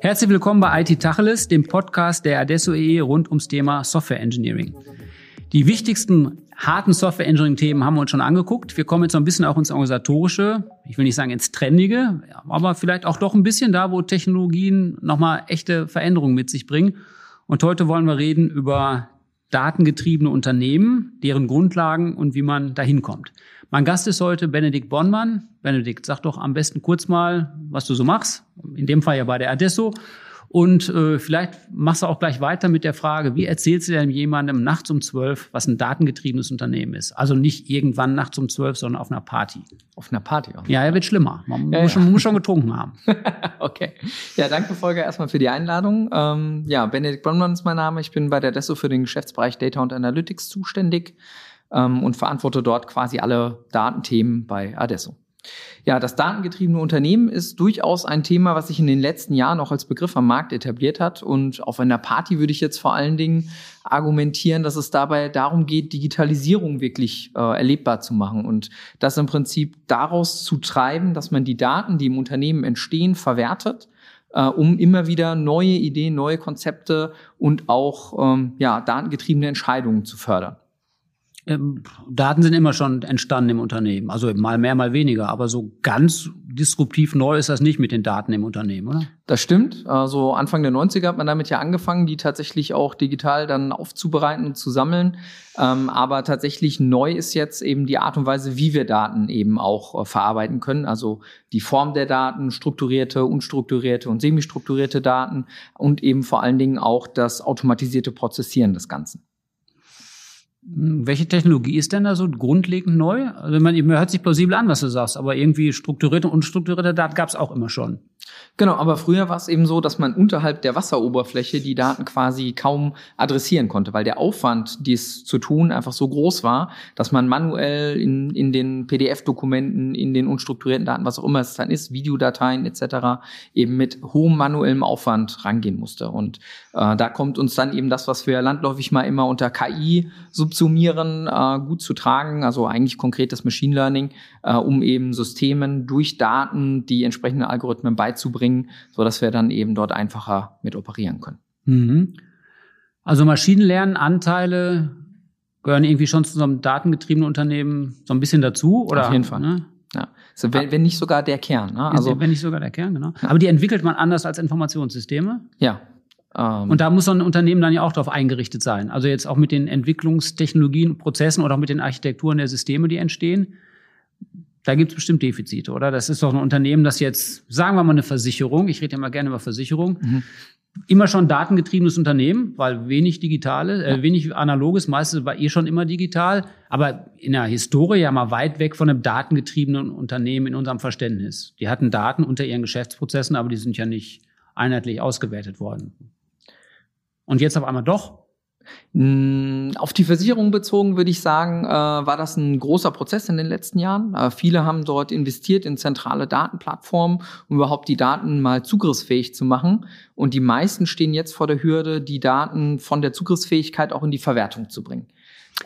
Herzlich willkommen bei IT Tacheles, dem Podcast der Adesso EE rund ums Thema Software Engineering. Die wichtigsten harten Software Engineering Themen haben wir uns schon angeguckt. Wir kommen jetzt noch ein bisschen auch ins organisatorische, ich will nicht sagen ins trendige, aber vielleicht auch doch ein bisschen da, wo Technologien nochmal echte Veränderungen mit sich bringen. Und heute wollen wir reden über datengetriebene Unternehmen, deren Grundlagen und wie man dahin kommt. Mein Gast ist heute Benedikt Bonnmann. Benedikt, sag doch am besten kurz mal, was du so machst. In dem Fall ja bei der Adesso und äh, vielleicht machst du auch gleich weiter mit der Frage, wie erzählst du denn jemandem nachts um zwölf, was ein datengetriebenes Unternehmen ist? Also nicht irgendwann nachts um zwölf, sondern auf einer Party. Auf einer Party auch. Ja, er wird schlimmer. Man ja, muss, ja. Schon, muss, Schon, getrunken haben. okay. Ja, danke Volker erstmal für die Einladung. Ähm, ja, Benedikt Bonnmann ist mein Name. Ich bin bei der Desso für den Geschäftsbereich Data und Analytics zuständig ähm, und verantworte dort quasi alle Datenthemen bei Adesso. Ja, das datengetriebene Unternehmen ist durchaus ein Thema, was sich in den letzten Jahren auch als Begriff am Markt etabliert hat. Und auf einer Party würde ich jetzt vor allen Dingen argumentieren, dass es dabei darum geht, Digitalisierung wirklich äh, erlebbar zu machen und das im Prinzip daraus zu treiben, dass man die Daten, die im Unternehmen entstehen, verwertet äh, um immer wieder neue Ideen, neue Konzepte und auch ähm, ja, datengetriebene Entscheidungen zu fördern. Ähm, Daten sind immer schon entstanden im Unternehmen, also mal mehr, mal weniger, aber so ganz disruptiv neu ist das nicht mit den Daten im Unternehmen, oder? Das stimmt. Also Anfang der 90er hat man damit ja angefangen, die tatsächlich auch digital dann aufzubereiten und zu sammeln. Ähm, aber tatsächlich neu ist jetzt eben die Art und Weise, wie wir Daten eben auch äh, verarbeiten können. Also die Form der Daten, strukturierte, unstrukturierte und semi-strukturierte Daten und eben vor allen Dingen auch das automatisierte Prozessieren des Ganzen. Welche Technologie ist denn da so grundlegend neu? Also man, man hört sich plausibel an, was du sagst, aber irgendwie strukturierte und unstrukturierte Daten gab es auch immer schon. Genau, aber früher war es eben so, dass man unterhalb der Wasseroberfläche die Daten quasi kaum adressieren konnte, weil der Aufwand, dies zu tun, einfach so groß war, dass man manuell in, in den PDF-Dokumenten, in den unstrukturierten Daten, was auch immer es dann ist, Videodateien etc., eben mit hohem manuellem Aufwand rangehen musste. Und äh, da kommt uns dann eben das, was wir landläufig mal immer unter KI subsumieren, äh, gut zu tragen, also eigentlich konkretes Machine Learning, äh, um eben Systemen durch Daten die entsprechenden Algorithmen beizubringen bringen, so dass wir dann eben dort einfacher mit operieren können. Mhm. Also Maschinenlernanteile gehören irgendwie schon zu so einem datengetriebenen Unternehmen so ein bisschen dazu, oder? Auf jeden Fall. Ne? Ja. Also wenn, wenn nicht sogar der Kern. Ne? Also wenn nicht sogar der Kern, genau. Aber die entwickelt man anders als Informationssysteme. Ja. Ähm. Und da muss so ein Unternehmen dann ja auch darauf eingerichtet sein. Also jetzt auch mit den Entwicklungstechnologien, Prozessen oder auch mit den Architekturen der Systeme, die entstehen da gibt es bestimmt Defizite, oder? Das ist doch ein Unternehmen, das jetzt, sagen wir mal eine Versicherung, ich rede ja mal gerne über Versicherung, mhm. immer schon datengetriebenes Unternehmen, weil wenig digitale, äh, wenig analoges, meistens war eh schon immer digital, aber in der Historie ja mal weit weg von einem datengetriebenen Unternehmen in unserem Verständnis. Die hatten Daten unter ihren Geschäftsprozessen, aber die sind ja nicht einheitlich ausgewertet worden. Und jetzt auf einmal doch auf die Versicherung bezogen würde ich sagen, äh, war das ein großer Prozess in den letzten Jahren. Äh, viele haben dort investiert in zentrale Datenplattformen, um überhaupt die Daten mal zugriffsfähig zu machen. Und die meisten stehen jetzt vor der Hürde, die Daten von der Zugriffsfähigkeit auch in die Verwertung zu bringen.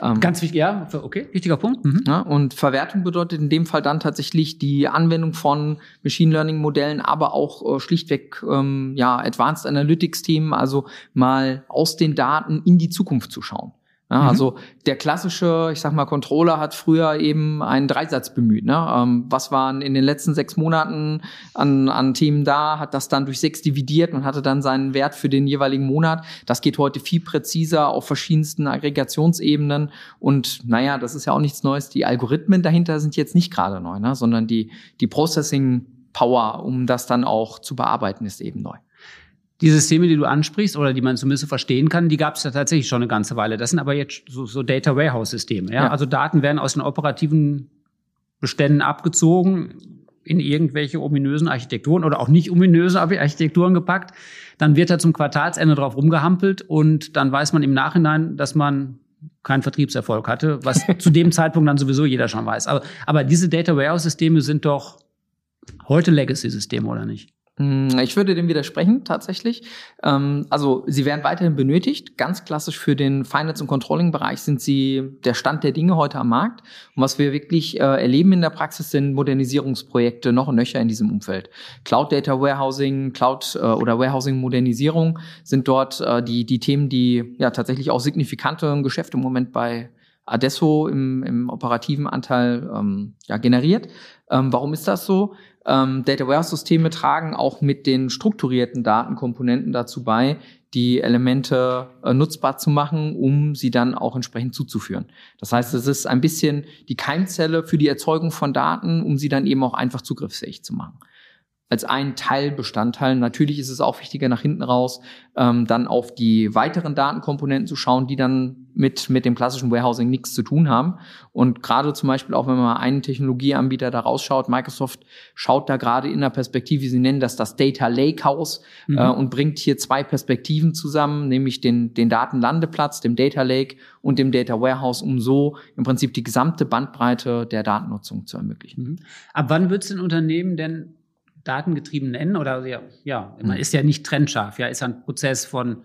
Ähm, Ganz wichtig, ja, okay, wichtiger Punkt. Mhm. Ja, und Verwertung bedeutet in dem Fall dann tatsächlich die Anwendung von Machine Learning Modellen, aber auch äh, schlichtweg ähm, ja Advanced Analytics Themen, also mal aus den Daten in die Zukunft zu schauen. Ja, mhm. Also der klassische, ich sag mal, Controller hat früher eben einen Dreisatz bemüht. Ne? Ähm, was waren in den letzten sechs Monaten an, an Themen da, hat das dann durch sechs dividiert und hatte dann seinen Wert für den jeweiligen Monat. Das geht heute viel präziser auf verschiedensten Aggregationsebenen. Und naja, das ist ja auch nichts Neues. Die Algorithmen dahinter sind jetzt nicht gerade neu, ne? sondern die, die Processing Power, um das dann auch zu bearbeiten, ist eben neu. Die Systeme, die du ansprichst oder die man zumindest verstehen kann, die gab es ja tatsächlich schon eine ganze Weile. Das sind aber jetzt so, so Data Warehouse-Systeme. Ja? ja? Also Daten werden aus den operativen Beständen abgezogen, in irgendwelche ominösen Architekturen oder auch nicht ominöse Architekturen gepackt. Dann wird da zum Quartalsende drauf rumgehampelt und dann weiß man im Nachhinein, dass man keinen Vertriebserfolg hatte, was zu dem Zeitpunkt dann sowieso jeder schon weiß. Aber, aber diese Data Warehouse-Systeme sind doch heute Legacy-Systeme, oder nicht? Hm, ich würde dem widersprechen, tatsächlich. Ähm, also, sie werden weiterhin benötigt. Ganz klassisch für den Finance- und Controlling-Bereich sind sie der Stand der Dinge heute am Markt. Und was wir wirklich äh, erleben in der Praxis sind Modernisierungsprojekte noch und nöcher in diesem Umfeld. Cloud Data Warehousing, Cloud äh, oder Warehousing-Modernisierung sind dort äh, die, die Themen, die ja tatsächlich auch signifikante Geschäfte im Moment bei Adesso im, im operativen Anteil ähm, ja, generiert. Ähm, warum ist das so? Ähm, Data Warehouse-Systeme tragen auch mit den strukturierten Datenkomponenten dazu bei, die Elemente äh, nutzbar zu machen, um sie dann auch entsprechend zuzuführen. Das heißt, es ist ein bisschen die Keimzelle für die Erzeugung von Daten, um sie dann eben auch einfach zugriffsfähig zu machen als ein Teilbestandteil. Natürlich ist es auch wichtiger, nach hinten raus ähm, dann auf die weiteren Datenkomponenten zu schauen, die dann mit, mit dem klassischen Warehousing nichts zu tun haben. Und gerade zum Beispiel auch, wenn man mal einen Technologieanbieter da rausschaut, Microsoft schaut da gerade in der Perspektive, sie nennen das das Data Lakehouse mhm. äh, und bringt hier zwei Perspektiven zusammen, nämlich den, den Datenlandeplatz, dem Data Lake und dem Data Warehouse, um so im Prinzip die gesamte Bandbreite der Datennutzung zu ermöglichen. Mhm. Ab wann wird es den Unternehmen denn datengetrieben nennen oder ja, ja man mhm. ist ja nicht trennscharf, ja, ist ein Prozess von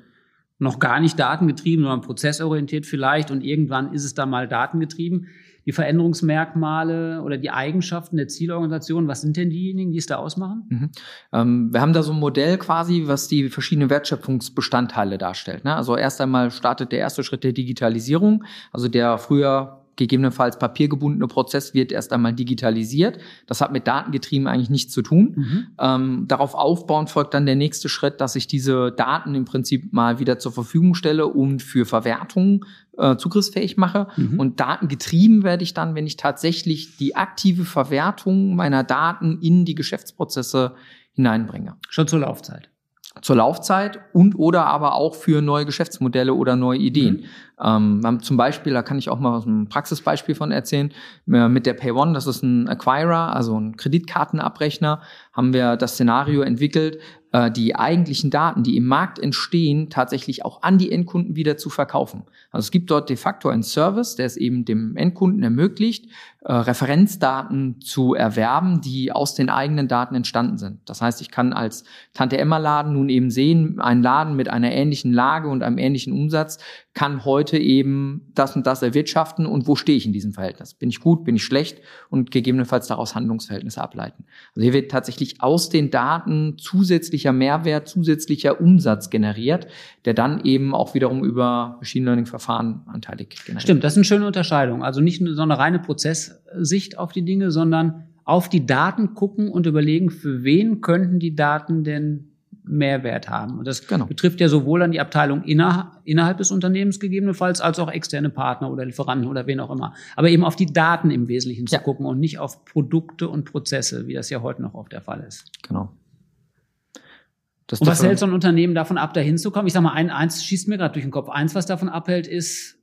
noch gar nicht datengetrieben, sondern prozessorientiert vielleicht und irgendwann ist es dann mal datengetrieben. Die Veränderungsmerkmale oder die Eigenschaften der Zielorganisation, was sind denn diejenigen, die es da ausmachen? Mhm. Ähm, wir haben da so ein Modell quasi, was die verschiedenen Wertschöpfungsbestandteile darstellt. Ne? Also erst einmal startet der erste Schritt der Digitalisierung, also der früher gegebenenfalls papiergebundene Prozess wird erst einmal digitalisiert. Das hat mit Datengetrieben eigentlich nichts zu tun. Mhm. Ähm, darauf aufbauend folgt dann der nächste Schritt, dass ich diese Daten im Prinzip mal wieder zur Verfügung stelle und für Verwertung äh, zugriffsfähig mache. Mhm. Und datengetrieben werde ich dann, wenn ich tatsächlich die aktive Verwertung meiner Daten in die Geschäftsprozesse hineinbringe. Schon zur Laufzeit zur Laufzeit und oder aber auch für neue Geschäftsmodelle oder neue Ideen. Mhm. Ähm, zum Beispiel, da kann ich auch mal ein Praxisbeispiel von erzählen, äh, mit der PayOne, das ist ein Acquirer, also ein Kreditkartenabrechner, haben wir das Szenario entwickelt, äh, die eigentlichen Daten, die im Markt entstehen, tatsächlich auch an die Endkunden wieder zu verkaufen. Also es gibt dort de facto einen Service, der es eben dem Endkunden ermöglicht, äh, Referenzdaten zu erwerben, die aus den eigenen Daten entstanden sind. Das heißt, ich kann als Tante Emma Laden nun eben sehen, ein Laden mit einer ähnlichen Lage und einem ähnlichen Umsatz kann heute eben das und das erwirtschaften und wo stehe ich in diesem Verhältnis? Bin ich gut, bin ich schlecht und gegebenenfalls daraus Handlungsverhältnisse ableiten. Also hier wird tatsächlich aus den Daten zusätzlicher Mehrwert, zusätzlicher Umsatz generiert, der dann eben auch wiederum über Machine Learning Verfahren anteilig generiert. Stimmt, das ist eine schöne Unterscheidung. Also nicht nur so eine reine Prozesssicht auf die Dinge, sondern auf die Daten gucken und überlegen, für wen könnten die Daten denn Mehrwert haben. Und das genau. betrifft ja sowohl an die Abteilung inner, innerhalb des Unternehmens gegebenenfalls, als auch externe Partner oder Lieferanten oder wen auch immer. Aber eben auf die Daten im Wesentlichen ja. zu gucken und nicht auf Produkte und Prozesse, wie das ja heute noch oft der Fall ist. Genau. Das und was hält so ein Unternehmen davon ab, da hinzukommen? Ich sag mal, ein, eins schießt mir gerade durch den Kopf. Eins, was davon abhält, ist,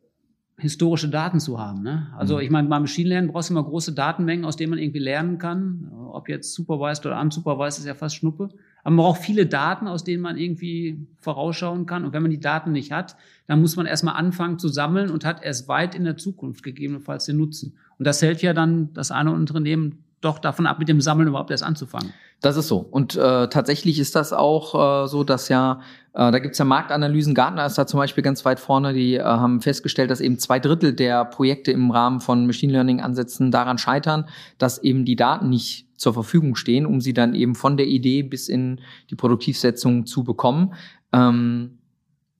historische Daten zu haben. Ne? Also mhm. ich meine, beim Machine Learning brauchst du immer große Datenmengen, aus denen man irgendwie lernen kann. Ob jetzt supervised oder unsupervised ist ja fast Schnuppe. Aber man braucht viele Daten, aus denen man irgendwie vorausschauen kann. Und wenn man die Daten nicht hat, dann muss man erstmal anfangen zu sammeln und hat erst weit in der Zukunft gegebenenfalls den Nutzen. Und das hält ja dann das eine Unternehmen doch davon ab, mit dem Sammeln überhaupt erst anzufangen. Das ist so. Und äh, tatsächlich ist das auch äh, so, dass ja, äh, da gibt's ja Marktanalysen, Gartner ist da zum Beispiel ganz weit vorne, die äh, haben festgestellt, dass eben zwei Drittel der Projekte im Rahmen von Machine Learning-Ansätzen daran scheitern, dass eben die Daten nicht zur Verfügung stehen, um sie dann eben von der Idee bis in die Produktivsetzung zu bekommen. Ähm,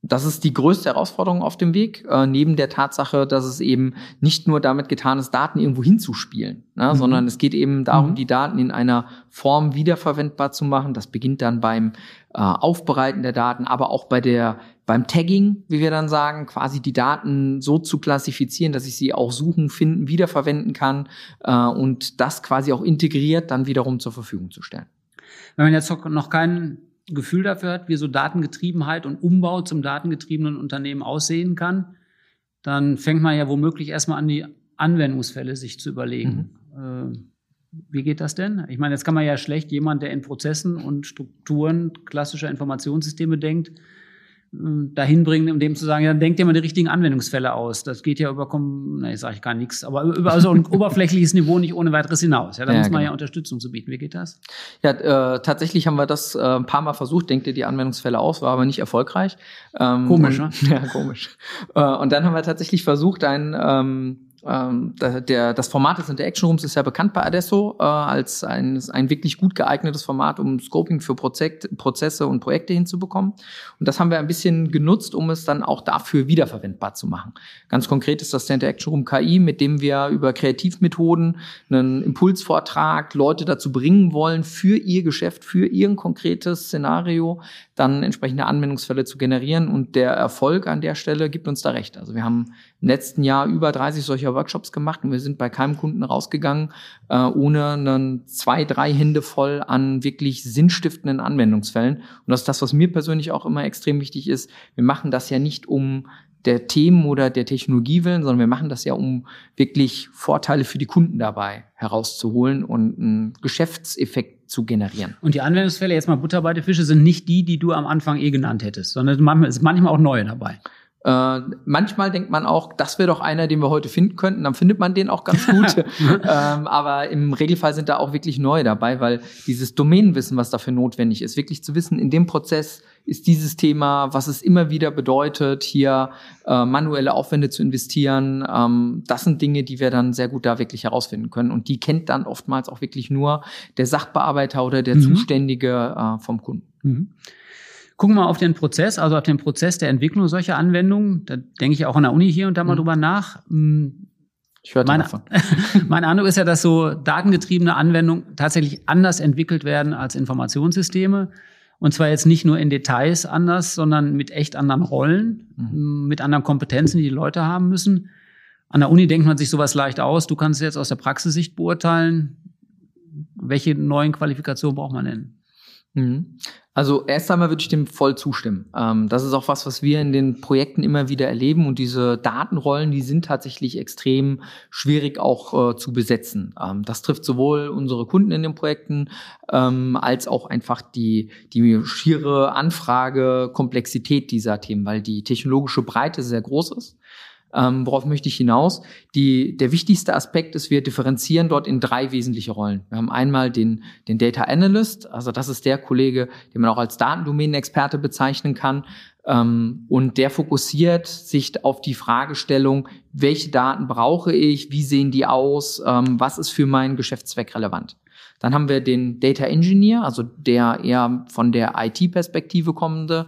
das ist die größte Herausforderung auf dem Weg, äh, neben der Tatsache, dass es eben nicht nur damit getan ist, Daten irgendwo hinzuspielen, ne, mhm. sondern es geht eben darum, mhm. die Daten in einer Form wiederverwendbar zu machen. Das beginnt dann beim äh, Aufbereiten der Daten, aber auch bei der beim Tagging, wie wir dann sagen, quasi die Daten so zu klassifizieren, dass ich sie auch suchen, finden, wiederverwenden kann äh, und das quasi auch integriert dann wiederum zur Verfügung zu stellen. Wenn man jetzt noch keinen Gefühl dafür hat, wie so Datengetriebenheit und Umbau zum datengetriebenen Unternehmen aussehen kann, dann fängt man ja womöglich erstmal an, die Anwendungsfälle sich zu überlegen. Mhm. Äh, wie geht das denn? Ich meine, jetzt kann man ja schlecht jemand, der in Prozessen und Strukturen klassischer Informationssysteme denkt, dahin bringen, um dem zu sagen, ja, denkt dir mal die richtigen Anwendungsfälle aus. Das geht ja über, ne, sage ich gar nichts, aber über also ein oberflächliches Niveau nicht ohne weiteres hinaus. Ja, da ja, muss man genau. ja Unterstützung zu bieten. Wie geht das? Ja, äh, tatsächlich haben wir das äh, ein paar Mal versucht. Denkt dir die Anwendungsfälle aus, war aber nicht erfolgreich. Ähm, komisch, ne? Ja, komisch. Äh, und dann haben wir tatsächlich versucht, ein ähm, ähm, der, das Format des Interaction Rooms ist ja bekannt bei Adesso äh, als ein, ein wirklich gut geeignetes Format, um Scoping für Projekt, Prozesse und Projekte hinzubekommen. Und das haben wir ein bisschen genutzt, um es dann auch dafür wiederverwendbar zu machen. Ganz konkret ist das der Interaction Room KI, mit dem wir über Kreativmethoden einen Impulsvortrag Leute dazu bringen wollen, für ihr Geschäft, für ihr konkretes Szenario dann entsprechende Anwendungsfälle zu generieren. Und der Erfolg an der Stelle gibt uns da recht. Also wir haben im letzten Jahr über 30 solcher Workshops gemacht und wir sind bei keinem Kunden rausgegangen, äh, ohne einen zwei, drei Hände voll an wirklich sinnstiftenden Anwendungsfällen. Und das ist das, was mir persönlich auch immer extrem wichtig ist. Wir machen das ja nicht, um der Themen oder der Technologie willen, sondern wir machen das ja, um wirklich Vorteile für die Kunden dabei herauszuholen und einen Geschäftseffekt zu generieren. Und die Anwendungsfälle, jetzt mal Butter bei Fische, sind nicht die, die du am Anfang eh genannt hättest, sondern manchmal ist manchmal auch neue dabei. Äh, manchmal denkt man auch, das wäre doch einer, den wir heute finden könnten. Dann findet man den auch ganz gut. ähm, aber im Regelfall sind da auch wirklich neue dabei, weil dieses Domänenwissen, was dafür notwendig ist, wirklich zu wissen, in dem Prozess ist dieses Thema, was es immer wieder bedeutet, hier äh, manuelle Aufwände zu investieren. Ähm, das sind Dinge, die wir dann sehr gut da wirklich herausfinden können. Und die kennt dann oftmals auch wirklich nur der Sachbearbeiter oder der mhm. Zuständige äh, vom Kunden. Mhm. Gucken wir auf den Prozess, also auf den Prozess der Entwicklung solcher Anwendungen. Da denke ich auch an der Uni hier und da mal mhm. drüber nach. Hm, ich höre meine, mein Eindruck ist ja, dass so datengetriebene Anwendungen tatsächlich anders entwickelt werden als Informationssysteme. Und zwar jetzt nicht nur in Details anders, sondern mit echt anderen Rollen, mhm. mit anderen Kompetenzen, die die Leute haben müssen. An der Uni denkt man sich sowas leicht aus. Du kannst jetzt aus der Praxissicht beurteilen. Welche neuen Qualifikationen braucht man denn? Mhm. Also erst einmal würde ich dem voll zustimmen. Ähm, das ist auch was, was wir in den Projekten immer wieder erleben und diese Datenrollen, die sind tatsächlich extrem schwierig auch äh, zu besetzen. Ähm, das trifft sowohl unsere Kunden in den Projekten ähm, als auch einfach die, die schiere Anfrage, Komplexität dieser Themen, weil die technologische Breite sehr groß ist. Ähm, worauf möchte ich hinaus? Die, der wichtigste Aspekt ist, wir differenzieren dort in drei wesentliche Rollen. Wir haben einmal den, den Data Analyst, also das ist der Kollege, den man auch als Datendomänenexperte bezeichnen kann. Ähm, und der fokussiert sich auf die Fragestellung, welche Daten brauche ich, wie sehen die aus, ähm, was ist für meinen Geschäftszweck relevant. Dann haben wir den Data Engineer, also der eher von der IT-Perspektive kommende,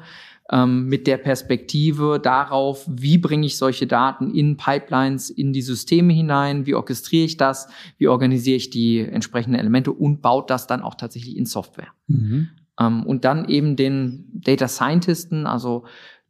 ähm, mit der Perspektive darauf, wie bringe ich solche Daten in Pipelines, in die Systeme hinein, wie orchestriere ich das, wie organisiere ich die entsprechenden Elemente und baut das dann auch tatsächlich in Software. Mhm. Ähm, und dann eben den Data Scientisten, also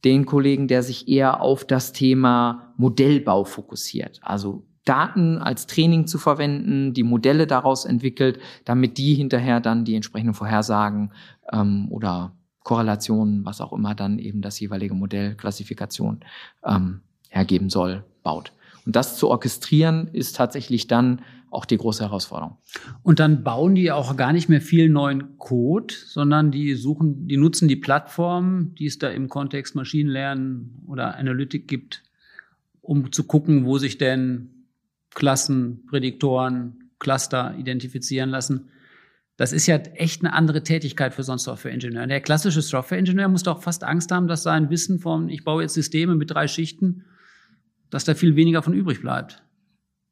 den Kollegen, der sich eher auf das Thema Modellbau fokussiert. Also Daten als Training zu verwenden, die Modelle daraus entwickelt, damit die hinterher dann die entsprechenden Vorhersagen ähm, oder Korrelationen, was auch immer dann eben das jeweilige Modell Klassifikation ähm, hergeben soll, baut. Und das zu orchestrieren ist tatsächlich dann auch die große Herausforderung. Und dann bauen die auch gar nicht mehr viel neuen Code, sondern die suchen, die nutzen die Plattform, die es da im Kontext Maschinenlernen oder Analytik gibt, um zu gucken, wo sich denn Klassen, Prädiktoren, Cluster identifizieren lassen. Das ist ja echt eine andere Tätigkeit für so einen Software-Ingenieur. Der klassische Software-Ingenieur muss doch fast Angst haben, dass sein Wissen von, ich baue jetzt Systeme mit drei Schichten, dass da viel weniger von übrig bleibt.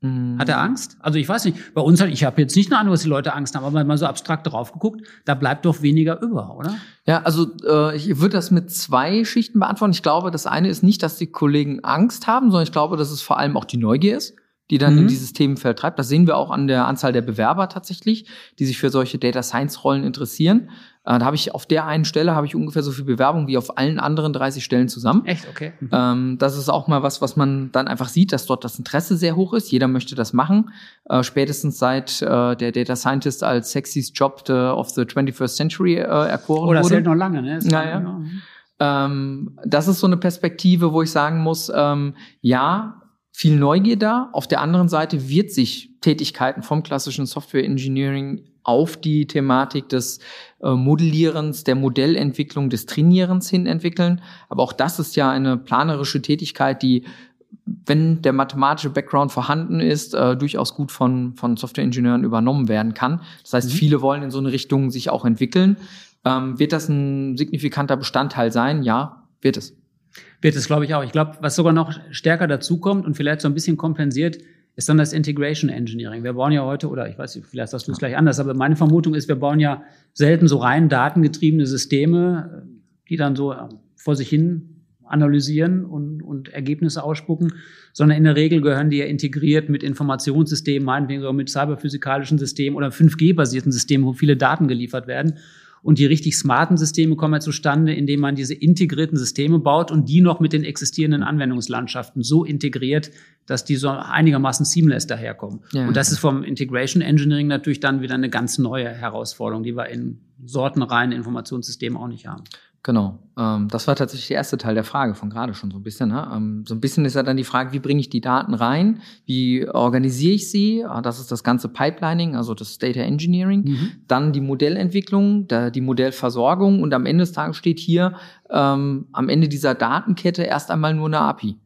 Mhm. Hat er Angst? Also ich weiß nicht, bei uns, halt, ich habe jetzt nicht nur an, was die Leute Angst haben, aber mal so abstrakt drauf geguckt, da bleibt doch weniger über, oder? Ja, also äh, ich würde das mit zwei Schichten beantworten. Ich glaube, das eine ist nicht, dass die Kollegen Angst haben, sondern ich glaube, dass es vor allem auch die Neugier ist die dann mhm. in dieses Themenfeld treibt. Das sehen wir auch an der Anzahl der Bewerber tatsächlich, die sich für solche Data Science Rollen interessieren. Äh, da habe ich auf der einen Stelle habe ich ungefähr so viel Bewerbung wie auf allen anderen 30 Stellen zusammen. Echt, okay. Mhm. Ähm, das ist auch mal was, was man dann einfach sieht, dass dort das Interesse sehr hoch ist. Jeder möchte das machen. Äh, spätestens seit äh, der Data Scientist als sexiest Job of the 21st Century äh, erkoren Oder wurde. Oder noch lange, ne? Das naja. Mhm. Ähm, das ist so eine Perspektive, wo ich sagen muss, ähm, ja, viel Neugier da. Auf der anderen Seite wird sich Tätigkeiten vom klassischen Software Engineering auf die Thematik des äh, Modellierens, der Modellentwicklung, des Trainierens hin entwickeln. Aber auch das ist ja eine planerische Tätigkeit, die wenn der mathematische Background vorhanden ist, äh, durchaus gut von, von Softwareingenieuren übernommen werden kann. Das heißt, mhm. viele wollen in so eine Richtung sich auch entwickeln. Ähm, wird das ein signifikanter Bestandteil sein? Ja, wird es. Wird es, glaube ich, auch. Ich glaube, was sogar noch stärker dazukommt und vielleicht so ein bisschen kompensiert, ist dann das Integration Engineering. Wir bauen ja heute, oder ich weiß nicht, vielleicht sagst du es gleich anders, aber meine Vermutung ist, wir bauen ja selten so rein datengetriebene Systeme, die dann so vor sich hin analysieren und, und Ergebnisse ausspucken, sondern in der Regel gehören die ja integriert mit Informationssystemen, meinetwegen sogar mit cyberphysikalischen Systemen oder 5G-basierten Systemen, wo viele Daten geliefert werden. Und die richtig smarten Systeme kommen ja zustande, indem man diese integrierten Systeme baut und die noch mit den existierenden Anwendungslandschaften so integriert, dass die so einigermaßen seamless daherkommen. Ja. Und das ist vom Integration Engineering natürlich dann wieder eine ganz neue Herausforderung, die wir in sortenreinen Informationssystemen auch nicht haben. Genau. Ähm, das war tatsächlich der erste Teil der Frage von gerade schon so ein bisschen. Ne? Ähm, so ein bisschen ist ja dann die Frage, wie bringe ich die Daten rein? Wie organisiere ich sie? Ah, das ist das ganze Pipelining, also das Data Engineering. Mhm. Dann die Modellentwicklung, da, die Modellversorgung und am Ende des Tages steht hier ähm, am Ende dieser Datenkette erst einmal nur eine API.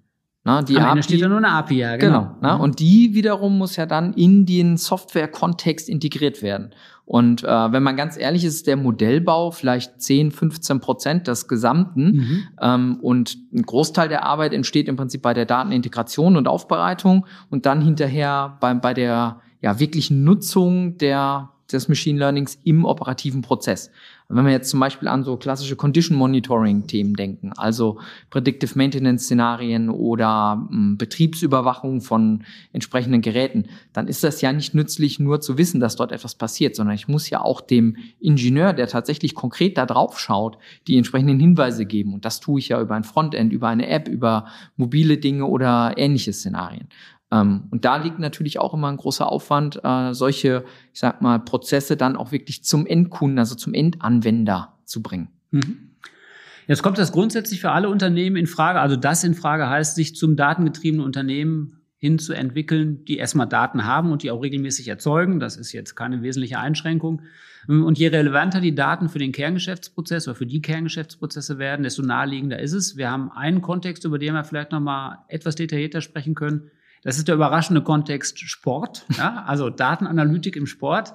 Na, die Am API, Ende steht ja nur eine API, ja, genau. genau na, mhm. Und die wiederum muss ja dann in den Software-Kontext integriert werden. Und äh, wenn man ganz ehrlich ist, ist der Modellbau vielleicht 10, 15 Prozent des Gesamten. Mhm. Ähm, und ein Großteil der Arbeit entsteht im Prinzip bei der Datenintegration und Aufbereitung und dann hinterher bei, bei der ja, wirklichen Nutzung der, des Machine Learnings im operativen Prozess. Wenn wir jetzt zum Beispiel an so klassische Condition Monitoring Themen denken, also Predictive Maintenance Szenarien oder m, hm, Betriebsüberwachung von entsprechenden Geräten, dann ist das ja nicht nützlich, nur zu wissen, dass dort etwas passiert, sondern ich muss ja auch dem Ingenieur, der tatsächlich konkret da drauf schaut, die entsprechenden Hinweise geben. Und das tue ich ja über ein Frontend, über eine App, über mobile Dinge oder ähnliche Szenarien. Ähm, und da liegt natürlich auch immer ein großer Aufwand, äh, solche, ich sag mal, Prozesse dann auch wirklich zum Endkunden, also zum Endanwender zu bringen. Mhm. Jetzt kommt das grundsätzlich für alle Unternehmen in Frage. Also das in Frage heißt, sich zum datengetriebenen Unternehmen hinzuentwickeln, die erstmal Daten haben und die auch regelmäßig erzeugen. Das ist jetzt keine wesentliche Einschränkung. Und je relevanter die Daten für den Kerngeschäftsprozess oder für die Kerngeschäftsprozesse werden, desto naheliegender ist es. Wir haben einen Kontext, über den wir vielleicht noch mal etwas detaillierter sprechen können. Das ist der überraschende Kontext Sport, ja? also Datenanalytik im Sport.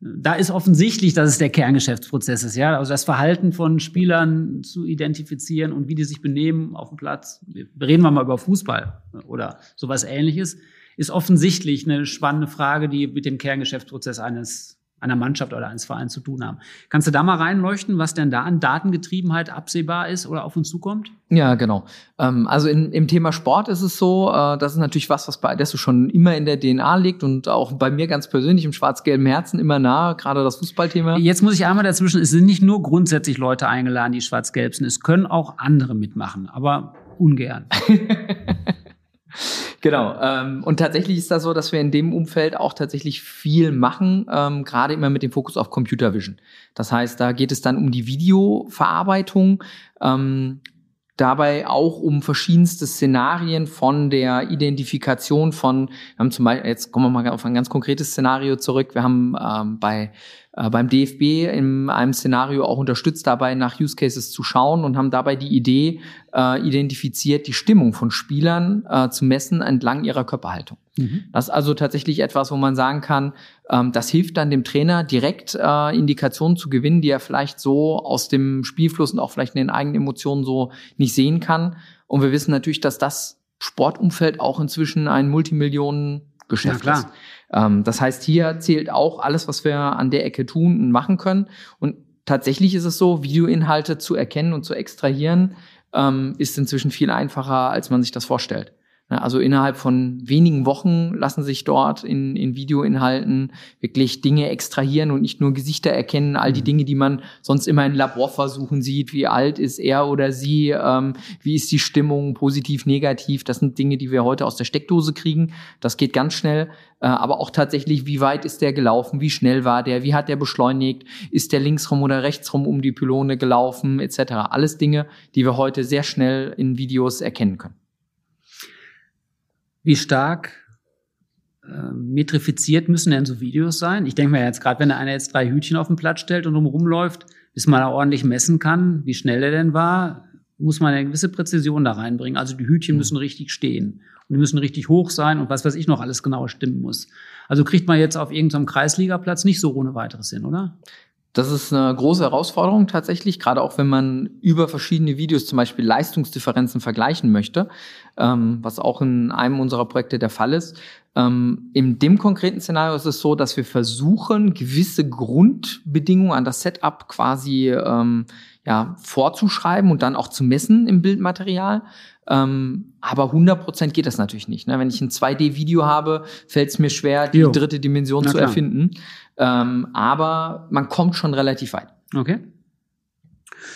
Da ist offensichtlich, dass es der Kerngeschäftsprozess ist, ja. Also das Verhalten von Spielern zu identifizieren und wie die sich benehmen auf dem Platz. Reden wir mal über Fußball oder sowas ähnliches. Ist offensichtlich eine spannende Frage, die mit dem Kerngeschäftsprozess eines einer Mannschaft oder eines Vereins zu tun haben. Kannst du da mal reinleuchten, was denn da an Datengetriebenheit absehbar ist oder auf uns zukommt? Ja, genau. Ähm, also in, im Thema Sport ist es so, äh, das ist natürlich was, was bei Adesso schon immer in der DNA liegt und auch bei mir ganz persönlich im schwarz-gelben Herzen immer nah, gerade das Fußballthema. Jetzt muss ich einmal dazwischen, es sind nicht nur grundsätzlich Leute eingeladen, die schwarz-gelb sind, es können auch andere mitmachen, aber ungern. Genau. Ähm, und tatsächlich ist das so, dass wir in dem Umfeld auch tatsächlich viel machen, ähm, gerade immer mit dem Fokus auf Computer Vision. Das heißt, da geht es dann um die Videoverarbeitung. Ähm, dabei auch um verschiedenste Szenarien von der Identifikation von, wir haben zum Beispiel, jetzt kommen wir mal auf ein ganz konkretes Szenario zurück. Wir haben ähm, bei beim DFB in einem Szenario auch unterstützt dabei, nach Use Cases zu schauen und haben dabei die Idee äh, identifiziert, die Stimmung von Spielern äh, zu messen entlang ihrer Körperhaltung. Mhm. Das ist also tatsächlich etwas, wo man sagen kann, ähm, das hilft dann dem Trainer direkt äh, Indikationen zu gewinnen, die er vielleicht so aus dem Spielfluss und auch vielleicht in den eigenen Emotionen so nicht sehen kann. Und wir wissen natürlich, dass das Sportumfeld auch inzwischen ein Multimillionen-Geschäft ja, ist. Ähm, das heißt, hier zählt auch alles, was wir an der Ecke tun und machen können. Und tatsächlich ist es so, Videoinhalte zu erkennen und zu extrahieren, ähm, ist inzwischen viel einfacher, als man sich das vorstellt. Also innerhalb von wenigen Wochen lassen sich dort in, in Videoinhalten wirklich Dinge extrahieren und nicht nur Gesichter erkennen, all die mhm. Dinge, die man sonst immer in Laborversuchen sieht, wie alt ist er oder sie, ähm, wie ist die Stimmung, positiv, negativ, das sind Dinge, die wir heute aus der Steckdose kriegen. Das geht ganz schnell, äh, aber auch tatsächlich, wie weit ist der gelaufen, wie schnell war der, wie hat der beschleunigt, ist der linksrum oder rechtsrum um die Pylone gelaufen, etc. Alles Dinge, die wir heute sehr schnell in Videos erkennen können. Wie stark äh, metrifiziert müssen denn so Videos sein? Ich denke mir jetzt gerade, wenn einer jetzt drei Hütchen auf den Platz stellt und rumläuft, bis man da ordentlich messen kann, wie schnell er denn war, muss man eine gewisse Präzision da reinbringen. Also die Hütchen mhm. müssen richtig stehen und die müssen richtig hoch sein und was weiß ich noch alles genau stimmen muss. Also kriegt man jetzt auf irgendeinem Kreisligaplatz nicht so ohne weiteres hin, oder? Das ist eine große Herausforderung tatsächlich, gerade auch wenn man über verschiedene Videos zum Beispiel Leistungsdifferenzen vergleichen möchte, ähm, was auch in einem unserer Projekte der Fall ist. Ähm, in dem konkreten Szenario ist es so, dass wir versuchen, gewisse Grundbedingungen an das Setup quasi ähm, ja, vorzuschreiben und dann auch zu messen im Bildmaterial. Ähm, aber 100% geht das natürlich nicht. Ne? Wenn ich ein 2D-Video habe, fällt es mir schwer, die jo. dritte Dimension Na zu klar. erfinden. Ähm, aber man kommt schon relativ weit. Okay.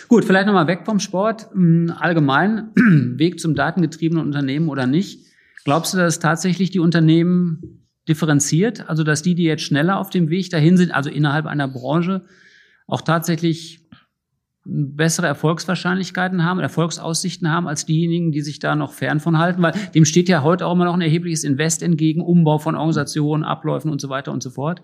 Gut, vielleicht nochmal weg vom Sport. Hm, allgemein, Weg zum datengetriebenen Unternehmen oder nicht. Glaubst du, dass tatsächlich die Unternehmen differenziert, also dass die, die jetzt schneller auf dem Weg dahin sind, also innerhalb einer Branche, auch tatsächlich bessere Erfolgswahrscheinlichkeiten haben, Erfolgsaussichten haben als diejenigen, die sich da noch fern von halten, weil dem steht ja heute auch immer noch ein erhebliches Invest entgegen, Umbau von Organisationen, Abläufen und so weiter und so fort.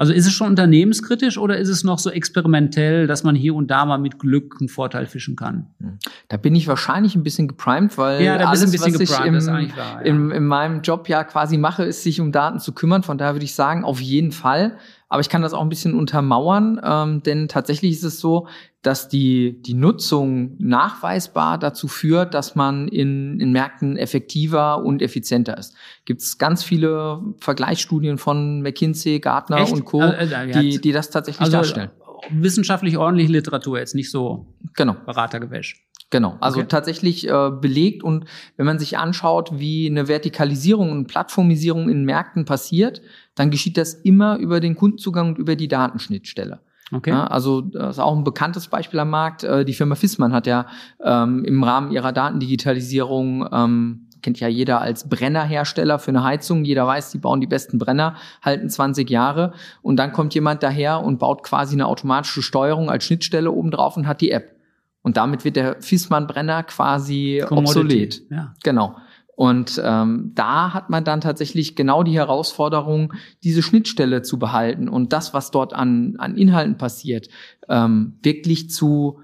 Also ist es schon unternehmenskritisch oder ist es noch so experimentell, dass man hier und da mal mit Glück einen Vorteil fischen kann? Hm. Da bin ich wahrscheinlich ein bisschen geprimed, weil ja, da alles, ein bisschen was geprimed, ich im, wahr, ja. im, in meinem Job ja quasi mache, ist sich um Daten zu kümmern. Von daher würde ich sagen, auf jeden Fall. Aber ich kann das auch ein bisschen untermauern, ähm, denn tatsächlich ist es so, dass die, die Nutzung nachweisbar dazu führt, dass man in, in Märkten effektiver und effizienter ist. Gibt es ganz viele Vergleichsstudien von McKinsey, Gartner Echt? und Co., also, äh, die, die das tatsächlich also, darstellen. Wissenschaftlich ordentliche Literatur, jetzt nicht so genau. Beratergewäsch. Genau, also okay. tatsächlich äh, belegt und wenn man sich anschaut, wie eine Vertikalisierung und Plattformisierung in Märkten passiert, dann geschieht das immer über den Kundenzugang und über die Datenschnittstelle. Okay. Ja, also das ist auch ein bekanntes Beispiel am Markt. Äh, die Firma Fissmann hat ja ähm, im Rahmen ihrer Datendigitalisierung ähm, kennt ja jeder als Brennerhersteller für eine Heizung. Jeder weiß, die bauen die besten Brenner, halten 20 Jahre. Und dann kommt jemand daher und baut quasi eine automatische Steuerung als Schnittstelle oben drauf und hat die App. Und damit wird der Fissmann-Brenner quasi Commodity. obsolet. Ja. Genau. Und ähm, da hat man dann tatsächlich genau die Herausforderung, diese Schnittstelle zu behalten und das, was dort an, an Inhalten passiert, ähm, wirklich zu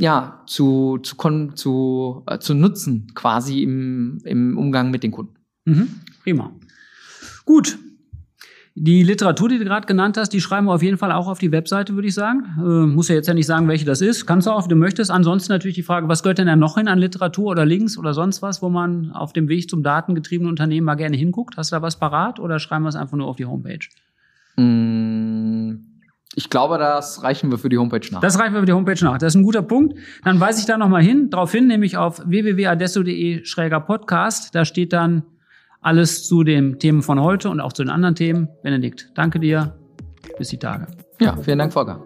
ja zu zu zu, äh, zu nutzen quasi im, im Umgang mit den Kunden. Mhm, prima. Gut, die Literatur, die du gerade genannt hast, die schreiben wir auf jeden Fall auch auf die Webseite, würde ich sagen. Äh, muss ja jetzt ja nicht sagen, welche das ist. Kannst du auch, wenn du möchtest. Ansonsten natürlich die Frage, was gehört denn da noch hin an Literatur oder Links oder sonst was, wo man auf dem Weg zum datengetriebenen Unternehmen mal gerne hinguckt? Hast du da was parat oder schreiben wir es einfach nur auf die Homepage? Mm, ich glaube, das reichen wir für die Homepage nach. Das reichen wir für die Homepage nach. Das ist ein guter Punkt. Dann weise ich da nochmal hin, drauf hin, nämlich auf www.adesso.de-podcast. Da steht dann alles zu den Themen von heute und auch zu den anderen Themen. Benedikt, danke dir. Bis die Tage. Ja, vielen Dank, Volker.